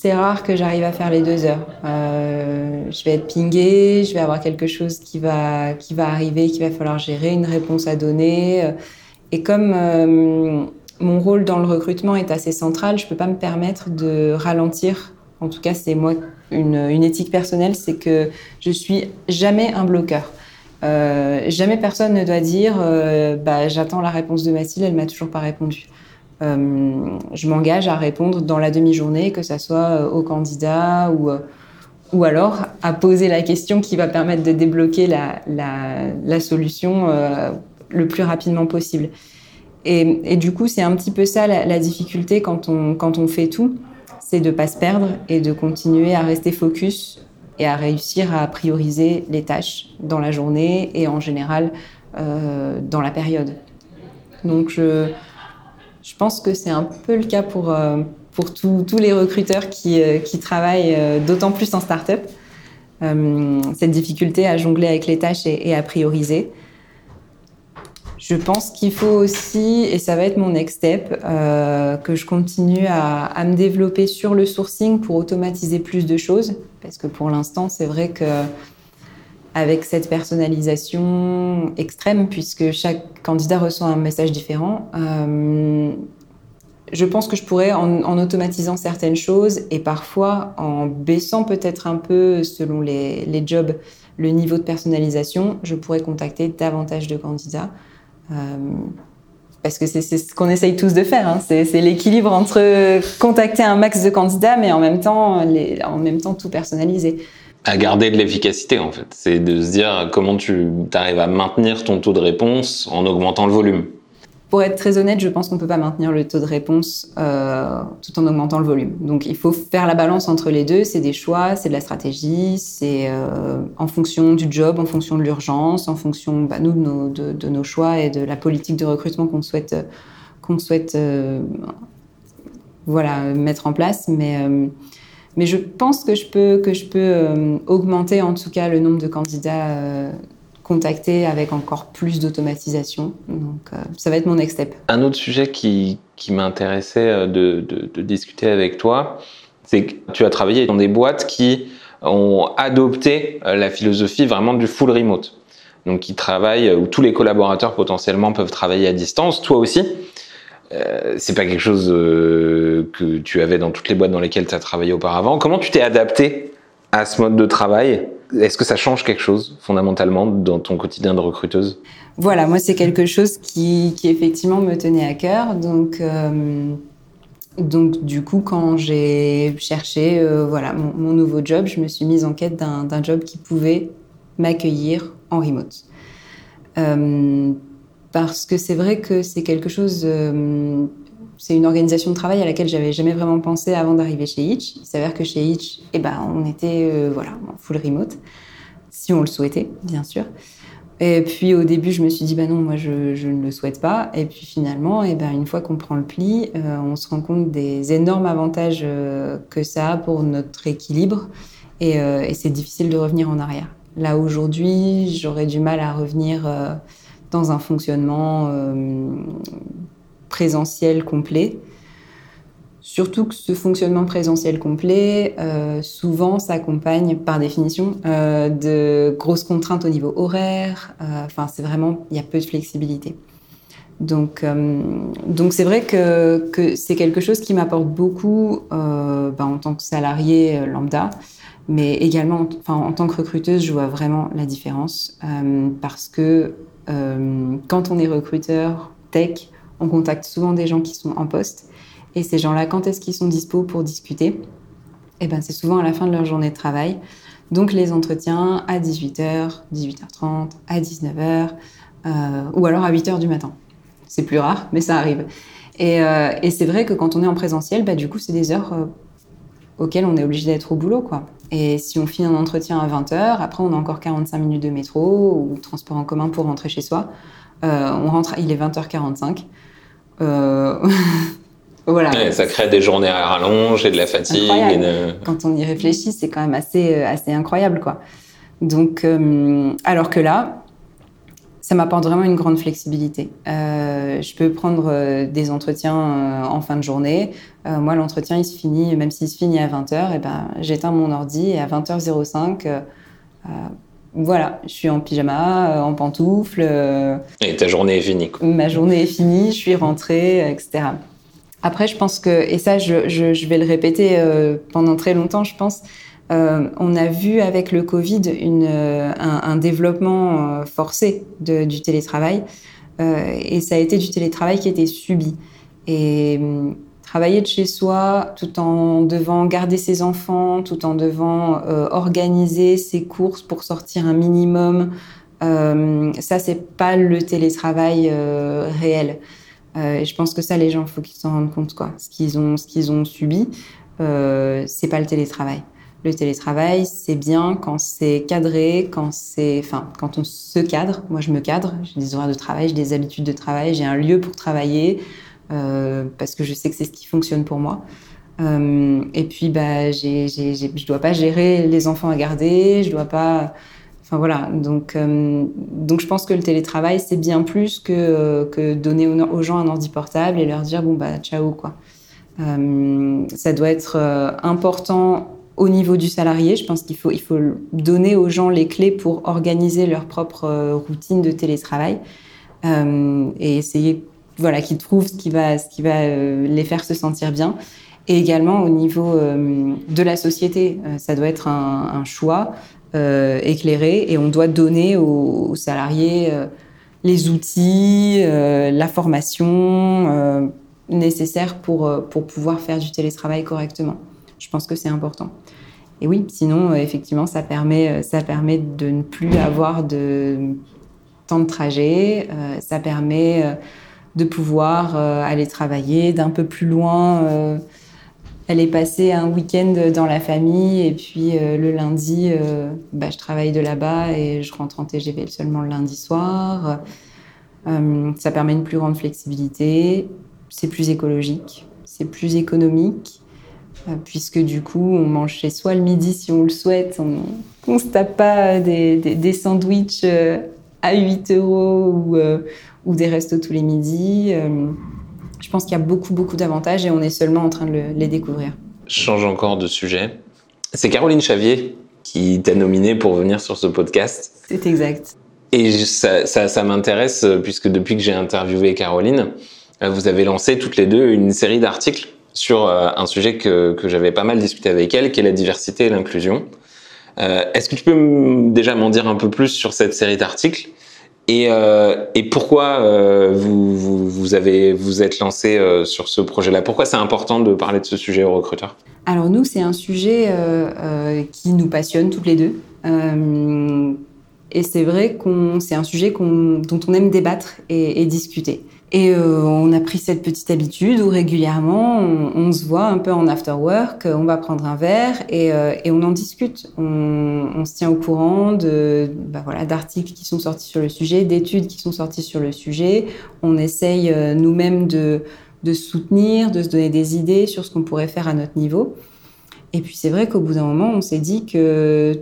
c'est rare que j'arrive à faire les deux heures. Euh, je vais être pingée, je vais avoir quelque chose qui va, qui va arriver, qu'il va falloir gérer, une réponse à donner. Et comme euh, mon rôle dans le recrutement est assez central, je peux pas me permettre de ralentir. En tout cas, c'est moi une, une, éthique personnelle, c'est que je suis jamais un bloqueur. Euh, jamais personne ne doit dire bah, j'attends la réponse de Mathilde, elle m'a toujours pas répondu. Euh, je m'engage à répondre dans la demi-journée, que ça soit euh, au candidat ou, euh, ou alors à poser la question qui va permettre de débloquer la, la, la solution euh, le plus rapidement possible. Et, du coup, c'est un petit peu ça la, difficulté quand on, quand on fait tout, c'est de pas se perdre et de continuer à rester focus et à réussir à prioriser les tâches dans la journée et en général euh, dans la période. Donc je, je pense que c'est un peu le cas pour, euh, pour tous les recruteurs qui, euh, qui travaillent d'autant plus en start-up. cette difficulté à jongler avec les tâches et à prioriser. Je pense qu'il faut aussi, et ça va être mon next step, euh, que je continue à, me développer sur le sourcing pour automatiser plus de choses. Parce que pour l'instant, c'est vrai que avec cette personnalisation extrême, puisque chaque candidat reçoit un message différent, euh, je pense que je pourrais, en, automatisant certaines choses et parfois en baissant peut-être un peu, selon les, jobs, le niveau de personnalisation, je pourrais contacter davantage de candidats euh, parce que c'est ce qu'on essaye tous de faire. Hein. C'est l'équilibre entre contacter un max de candidats, mais en même temps, en même temps tout personnaliser. À garder de l'efficacité, en fait. C'est de se dire comment tu arrives à maintenir ton taux de réponse en augmentant le volume. Pour être très honnête, je pense qu'on ne peut pas maintenir le taux de réponse euh, tout en augmentant le volume. Donc il faut faire la balance entre les deux. C'est des choix, c'est de la stratégie, c'est euh, en fonction du job, en fonction de l'urgence, en fonction bah, nous de nos, choix et de la politique de recrutement qu'on souhaite qu'on souhaite euh, voilà mettre en place. Mais mais je pense que je peux que je peux augmenter en tout cas le nombre de candidats contacter avec encore plus d'automatisation. Donc, euh, ça va être mon next step. Un autre sujet qui, qui m'intéressait euh, de, de, discuter avec toi, c'est que tu as travaillé dans des boîtes qui ont adopté euh, la philosophie vraiment du full remote. Donc, qui travaillent, où tous les collaborateurs potentiellement peuvent travailler à distance, toi aussi. Euh, c'est pas quelque chose que tu avais dans toutes les boîtes dans lesquelles tu as travaillé auparavant. Comment tu t'es adapté à ce mode de travail? Est-ce que ça change quelque chose fondamentalement dans ton quotidien de recruteuse? Voilà, moi c'est quelque chose qui, effectivement me tenait à cœur. Donc, euh, donc du coup, quand j'ai cherché euh, voilà, mon, nouveau job, je me suis mise en quête d'un job qui pouvait m'accueillir en remote. Euh, parce que c'est vrai que c'est quelque chose c'est une organisation de travail à laquelle j'avais jamais vraiment pensé avant d'arriver chez Hitch. Il s'avère que chez Hitch, eh ben, on était euh, voilà, en full remote, si on le souhaitait, bien sûr. Et puis au début, je me suis dit, bah non, moi je, ne le souhaite pas. Et puis finalement, eh ben, une fois qu'on prend le pli, euh, on se rend compte des énormes avantages euh, que ça a pour notre équilibre. Et c'est difficile de revenir en arrière. Là aujourd'hui, j'aurais du mal à revenir dans un fonctionnement présentiel complet. Surtout que ce fonctionnement présentiel complet, euh, souvent s'accompagne par définition euh, de grosses contraintes au niveau horaire. Euh, enfin, c'est vraiment, il y a peu de flexibilité. Donc, donc c'est vrai que, que c'est quelque chose qui m'apporte beaucoup ben, en tant que salarié lambda, mais également, enfin, en tant que recruteuse, je vois vraiment la différence parce que quand on est recruteur tech, on contacte souvent des gens qui sont en poste. Et ces gens-là, quand est-ce qu'ils sont dispo pour discuter? Eh ben, c'est souvent à la fin de leur journée de travail. Donc les entretiens à 18h, 18h30, à 19h, euh, ou alors à 8h du matin. C'est plus rare, mais ça arrive. Euh, et, c'est vrai que quand on est en présentiel, bah, du coup, c'est des heures euh, auxquelles on est obligé d'être au boulot. quoi. Et si on finit un entretien à 20h, après on a encore 45 minutes de métro ou transport en commun pour rentrer chez soi. on rentre, il est 20h45. Euh, [LAUGHS] voilà. ça crée des journées à rallonge et de la fatigue. Quand on y réfléchit, c'est quand même assez, euh, assez incroyable, quoi. Donc, euh, alors que là, ça m'apporte vraiment une grande flexibilité. je peux prendre des entretiens en fin de journée. moi, l'entretien, il se finit, même s'il se finit à 20h, et eh ben, j'éteins mon ordi et à 20h05, voilà, je suis en pyjama, euh, en pantoufles. Euh, et ta journée est finie. Ma journée est finie, je suis rentrée, etc. Après, je pense que, et ça, je, vais le répéter euh, pendant très longtemps, je pense, on a vu avec le Covid un, développement forcé du télétravail. et ça a été du télétravail qui était subi. Et travailler de chez soi tout en devant garder ses enfants, tout en devant euh, organiser ses courses pour sortir un minimum. Euh, ça, c'est pas le télétravail euh, réel. et je pense que ça, les gens, faut qu'ils s'en rendent compte. Quoi. Ce qu'ils ont, ce qu'ils ont subi, c'est pas le télétravail. Le télétravail, c'est bien quand c'est cadré, quand c'est, enfin, quand on se cadre. Moi, je me cadre. J'ai des horaires de travail, j'ai des habitudes de travail, j'ai un lieu pour travailler euh, parce que je sais que c'est ce qui fonctionne pour moi. Euh, et puis, bah, j'ai, j'ai, je dois pas gérer les enfants à garder, je dois pas. Enfin voilà, donc euh, donc je pense que le télétravail c'est bien plus que que donner aux gens un ordi portable et leur dire bon bah ciao quoi. Ça doit être important au niveau du salarié. Je pense qu'il faut, donner aux gens les clés pour organiser leur propre euh, routine de télétravail euh, et essayer voilà, qu'ils trouvent ce qui va, euh, les faire se sentir bien. Et également au niveau de la société, ça doit être un, choix éclairé et on doit donner aux, salariés les outils, la formation nécessaire pour pouvoir faire du télétravail correctement. Je pense que c'est important. Et oui, sinon, euh, effectivement, ça permet, euh, ça permet de ne plus avoir de temps de trajet. Euh, ça permet de pouvoir aller travailler d'un peu plus loin, aller passer un week-end dans la famille et puis le lundi, bah, je travaille de là-bas et je rentre en TGV seulement le lundi soir. ça permet une plus grande flexibilité. C'est plus écologique, c'est plus économique puisque du coup, on mange chez soi le midi si on le souhaite. On ne se tape pas des, des, des sandwichs euh, à 8 euros ou, euh, ou, des restos tous les midis. Je pense qu'il y a beaucoup, beaucoup d'avantages et on est seulement en train de le, les découvrir. Je change encore de sujet. C'est Caroline Chavier qui t'a nominé pour venir sur ce podcast. C'est exact. Et ça, ça, ça m'intéresse puisque depuis que j'ai interviewé Caroline, vous avez lancé toutes les deux une série d'articles sur euh, un sujet que, que j'avais pas mal discuté avec elle, qui est la diversité et l'inclusion. Euh, Est-ce que tu peux déjà m'en dire un peu plus sur cette série d'articles? Et, euh, et, pourquoi vous, vous, avez, vous êtes lancé sur ce projet-là? Pourquoi c'est important de parler de ce sujet aux recruteurs? Alors nous, c'est un sujet qui nous passionne toutes les deux. et c'est vrai qu'on c'est un sujet dont on aime débattre et discuter. Et euh, on a pris cette petite habitude où régulièrement on, se voit un peu en after work, on va prendre un verre et, euh, on en discute. On, se tient au courant de bah voilà d'articles qui sont sortis sur le sujet, d'études qui sont sorties sur le sujet. On essaye euh, nous-mêmes de soutenir, de se donner des idées sur ce qu'on pourrait faire à notre niveau. Et puis c'est vrai qu'au bout d'un moment, on s'est dit que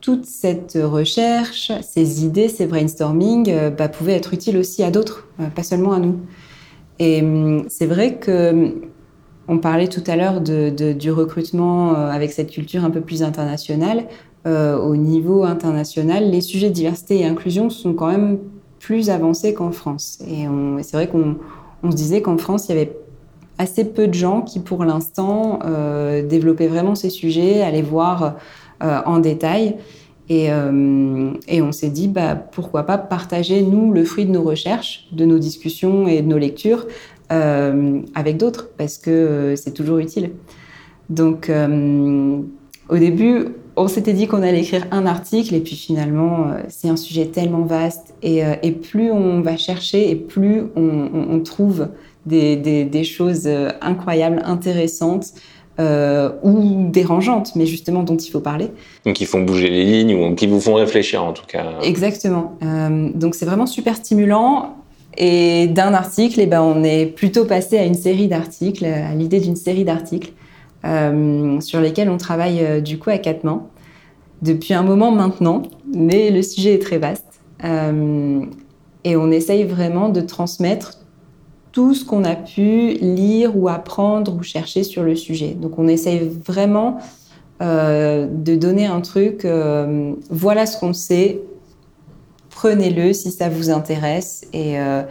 toute cette recherche, ces idées, ces brainstorming euh, bah, pouvaient être utiles aussi à d'autres, euh, pas seulement à nous. Et hum, c'est vrai que on parlait tout à l'heure du recrutement euh, avec cette culture un peu plus internationale. Au niveau international, les sujets de diversité et inclusion sont quand même plus avancés qu'en France. Et, c'est vrai qu'on on se disait qu'en France, il y avait assez peu de gens qui, pour l'instant, développaient vraiment ces sujets, allaient voir en détail. Et, euh, et on s'est dit, bah, pourquoi pas partager, nous, le fruit de nos recherches, de nos discussions et de nos lectures euh, avec d'autres, parce que euh, c'est toujours utile. Donc, euh, au début, on s'était dit qu'on allait écrire un article, et puis finalement, euh, c'est un sujet tellement vaste, et, et, plus on va chercher, et plus on, trouve des, des, choses incroyables, intéressantes, euh, ou dérangeantes, mais justement dont il faut parler. Donc qui font bouger les lignes ou qui vous font réfléchir en tout cas. Exactement. Euh, donc c'est vraiment super stimulant. Et d'un article, eh ben, on est plutôt passé à une série d'articles, à l'idée d'une série d'articles euh, sur lesquels on travaille euh, du coup à quatre mains depuis un moment maintenant, mais le sujet est très vaste. Et on essaye vraiment de transmettre tout ce qu'on a pu lire ou apprendre ou chercher sur le sujet. Donc on essaye vraiment euh, de donner un truc, euh, voilà ce qu'on sait, prenez-le si ça vous intéresse et, euh,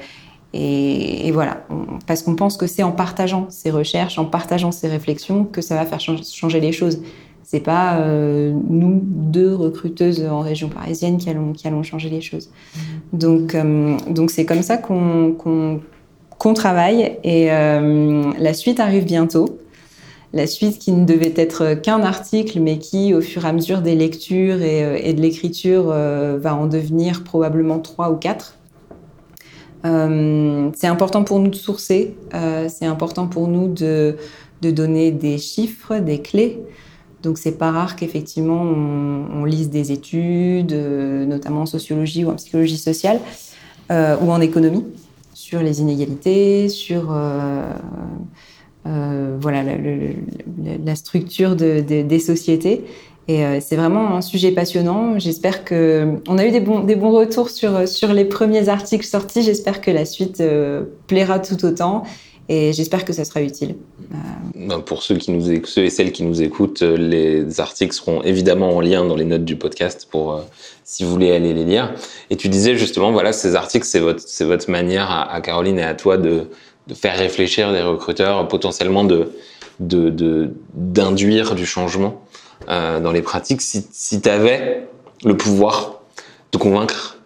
et, et voilà, on, parce qu'on pense que c'est en partageant ces recherches, en partageant ces réflexions que ça va faire changer les choses. C'est pas nous deux recruteuses en région parisienne qui allons qui allons changer les choses. Donc euh, donc c'est comme ça qu'on qu'on qu'on travaille et euh, la suite arrive bientôt. La suite qui ne devait être qu'un article, mais qui, au fur et à mesure des lectures et, et de l'écriture, euh, va en devenir probablement trois ou quatre. c'est important pour nous de sourcer, c'est important pour nous de, donner des chiffres, des clés. Donc c'est pas rare qu'effectivement on, lise des études, euh, notamment en sociologie ou en psychologie sociale euh, ou en économie, sur les inégalités, sur euh, voilà la, structure des sociétés. Et c'est vraiment un sujet passionnant. J'espère que on a eu des bons, des bons retours sur, sur les premiers articles sortis. J'espère que la suite plaira tout autant et j'espère que ça sera utile. Euh, ben, pour ceux, qui nous, ceux et celles qui nous écoutent, euh, les articles seront évidemment en lien dans les notes du podcast pour euh, si vous voulez aller les lire. Et tu disais justement, voilà, ces articles, c'est votre, votre manière à, Caroline et à toi de, de faire réfléchir des recruteurs, potentiellement de, de, d'induire du changement dans les pratiques. Si, si tu avais le pouvoir de convaincre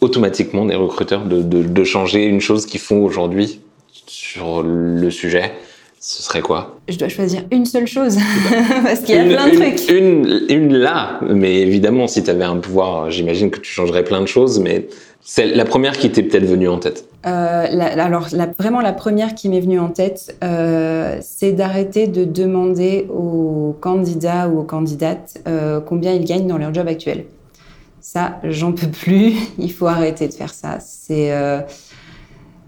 automatiquement des recruteurs de, de, de changer une chose qu'ils font aujourd'hui sur le sujet, ce serait quoi? Je dois choisir une seule chose, [LAUGHS] parce qu'il y a plein de trucs. Une, une, là, mais évidemment, si tu avais un pouvoir, j'imagine que tu changerais plein de choses, mais c'est la première qui t'est peut-être venue en tête. Euh, alors, vraiment, la première qui m'est venue en tête, euh, c'est d'arrêter de demander aux candidats ou aux candidates euh, combien ils gagnent dans leur job actuel. Ça, j'en peux plus. [LAUGHS] Il faut arrêter de faire ça. C'est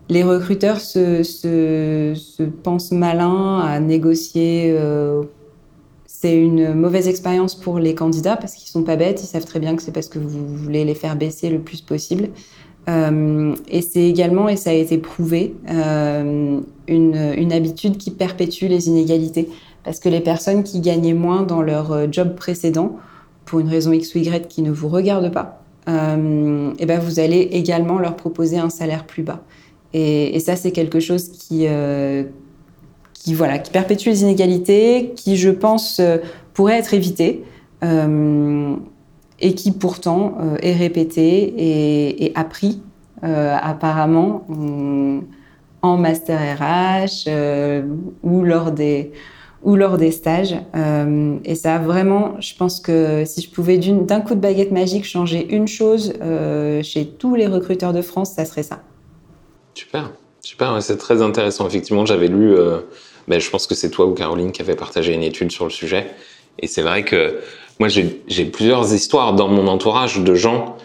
les recruteurs se, se, pensent malins à négocier. Euh, c'est une mauvaise expérience pour les candidats parce qu'ils sont pas bêtes, ils savent très bien que c'est parce que vous voulez les faire baisser le plus possible. Euh, et c'est également, et ça a été prouvé, euh, une, habitude qui perpétue les inégalités. Parce que les personnes qui gagnaient moins dans leur job précédent, pour une raison X ou Y qui ne vous regarde pas, et ben vous allez également leur proposer un salaire plus bas. Et, ça, c'est quelque chose qui, euh, qui, voilà, qui perpétue les inégalités, qui, je pense, euh, pourrait être évité. Euh, et qui pourtant est répété et, appris apparemment en master RH ou lors des ou lors des stages. et ça, vraiment, je pense que si je pouvais d'un coup de baguette magique changer une chose chez tous les recruteurs de France, ça serait ça. Super, super, c'est très intéressant. Effectivement, j'avais lu, euh, ben, je pense que c'est toi ou Caroline qui avait partagé une étude sur le sujet. Et c'est vrai que moi, j'ai plusieurs histoires dans mon entourage de gens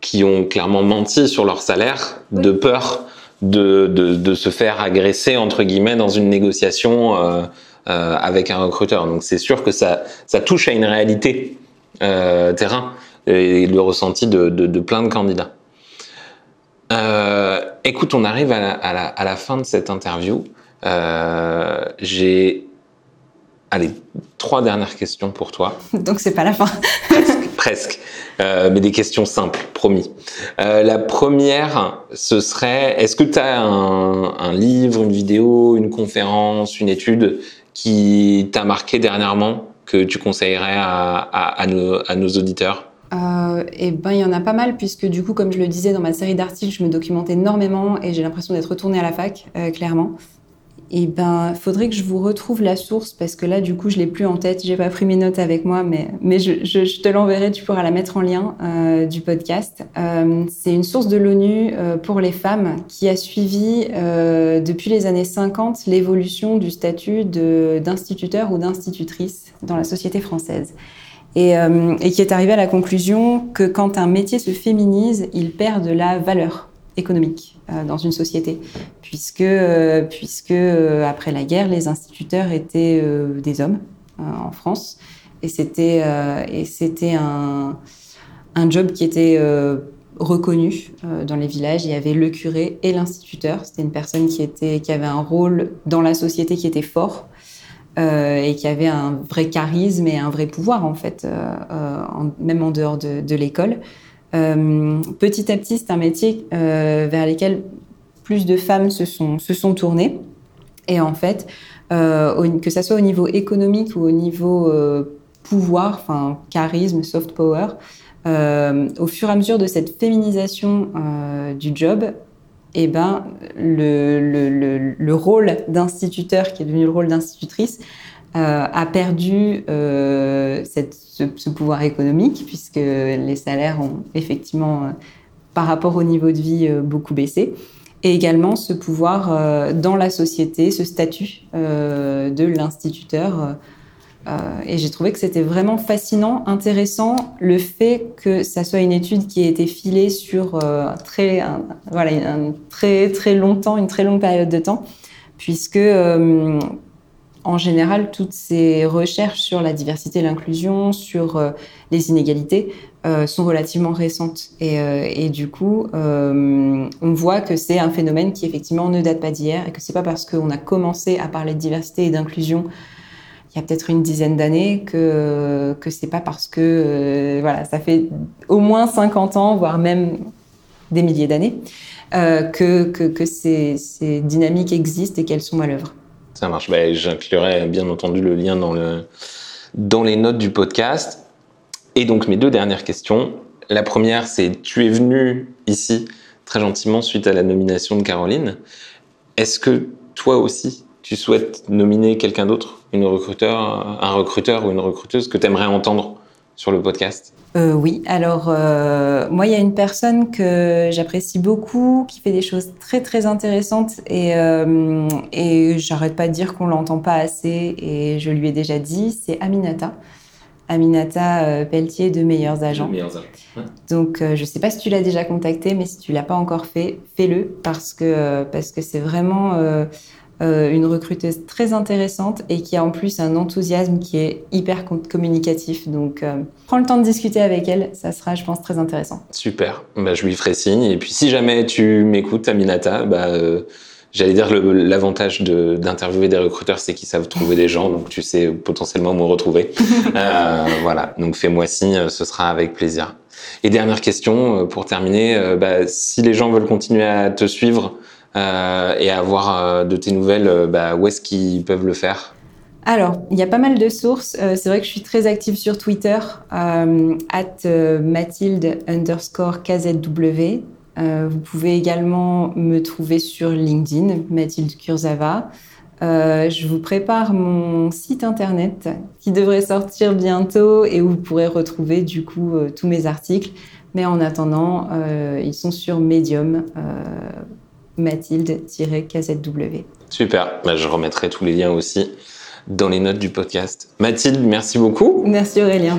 qui ont clairement menti sur leur salaire de peur de, de, de, se faire agresser, entre guillemets, dans une négociation euh, euh, avec un recruteur. Donc c'est sûr que ça, ça touche à une réalité euh, terrain et le ressenti de, de, de plein de candidats. Euh, écoute, on arrive à la, à, la, à la, fin de cette interview. Euh, J'ai allez trois dernières questions pour toi. [LAUGHS] Donc c'est pas la fin. [LAUGHS] presque, presque. Euh, mais des questions simples, promis. Euh, la première, ce serait est-ce que tu as un, un, livre, une vidéo, une conférence, une étude qui t'a marqué dernièrement que tu conseillerais à, à, à, nos, à nos auditeurs? Euh, et ben il y en a pas mal puisque du coup comme je le disais dans ma série d'articles je me documente énormément et j'ai l'impression d'être retournée à la fac euh, clairement. Et ben faudrait que je vous retrouve la source parce que là du coup je l'ai plus en tête j'ai pas pris mes notes avec moi mais mais je, te l'enverrai tu pourras la mettre en lien euh, du podcast. C'est une source de l'ONU pour les femmes qui a suivi depuis les années 50 l'évolution du statut d'instituteur ou d'institutrice dans la société française euh, et, qui est arrivé à la conclusion que quand un métier se féminise, il perd de la valeur économique euh, dans une société, puisque, euh, puisque après la guerre, les instituteurs étaient des hommes en France, et c'était un, un job qui était reconnu dans les villages. Il y avait le curé et l'instituteur. C'était une personne qui était qui avait un rôle dans la société qui était fort euh, et qui avait un vrai charisme et un vrai pouvoir en fait, euh, euh, même en dehors de, l'école. petit à petit, c'est un métier vers lequel plus de femmes se sont, se sont tournées. Et en fait, que ça soit au niveau économique ou au niveau pouvoir, enfin charisme, soft power, au fur et à mesure de cette féminisation du job, eh ben, le, le, le, rôle d'instituteur, qui est devenu le rôle d'institutrice, euh, a perdu euh, cette, ce, pouvoir économique, puisque les salaires ont effectivement, euh, par rapport au niveau de vie, beaucoup baissé. et également ce pouvoir dans la société, ce statut de l'instituteur. Euh, et j'ai trouvé que c'était vraiment fascinant, intéressant, le fait que ça soit une étude qui ait été filée sur très, voilà, un très, très longtemps, une très longue période de temps, puisque en général, toutes ces recherches sur la diversité et l'inclusion, sur les inégalités, euh, sont relativement récentes. Et, euh, et du coup, euh, on voit que c'est un phénomène qui effectivement ne date pas d'hier et que c'est pas parce qu'on a commencé à parler de diversité et d'inclusion il y a peut-être une dizaine d'années que que c'est pas parce que voilà ça fait au moins 50 ans voire même des milliers d'années que, que, que ces, ces, dynamiques existent et qu'elles sont à l'œuvre. Ça marche. Ben, J'inclurai bien entendu le lien dans, le, dans les notes du podcast. Et donc mes deux dernières questions. La première, c'est tu es venu ici très gentiment suite à la nomination de Caroline. Est-ce que toi aussi, tu souhaites nominer quelqu'un d'autre, une recruteur, un recruteur ou une recruteuse que tu aimerais entendre sur le podcast? Euh, Oui, alors euh, moi, il y a une personne que j'apprécie beaucoup, qui fait des choses très très intéressantes et, euh, et j'arrête pas de dire qu'on l'entend pas assez et je lui ai déjà dit, c'est Aminata. Aminata Pelletier de Meilleurs Agents. Donc, euh, je ne sais pas si tu l'as déjà contacté, mais si tu l'as pas encore fait, fais-le parce que euh, parce que c'est vraiment une recruteuse très intéressante et qui a en plus un enthousiasme qui est hyper communicatif. Donc, prends le temps de discuter avec elle, ça sera, je pense, très intéressant. Super. Bah, je lui ferai signe. Et puis, si jamais tu m'écoutes, Aminata, bah J'allais dire l'avantage d'interviewer des recruteurs, c'est qu'ils savent trouver des gens, donc tu sais potentiellement me retrouver. [LAUGHS] euh, voilà, donc fais-moi signe, ce sera avec plaisir. Et dernière question euh, pour terminer, euh, bah, si les gens veulent continuer à te suivre euh, et à avoir euh, de tes nouvelles, bah, où est-ce qu'ils peuvent le faire? Alors, il y a pas mal de sources. c'est vrai que je suis très active sur Twitter, at Mathilde underscore KZW. Euh, vous pouvez également me trouver sur LinkedIn, Mathilde Kurzava. Euh, je vous prépare mon site internet qui devrait sortir bientôt et où vous pourrez retrouver du coup euh, tous mes articles. Mais en attendant, ils sont sur Medium, Mathilde-KZW. Super, bah, je remettrai tous les liens aussi dans les notes du podcast. Mathilde, merci beaucoup. Merci Aurélien.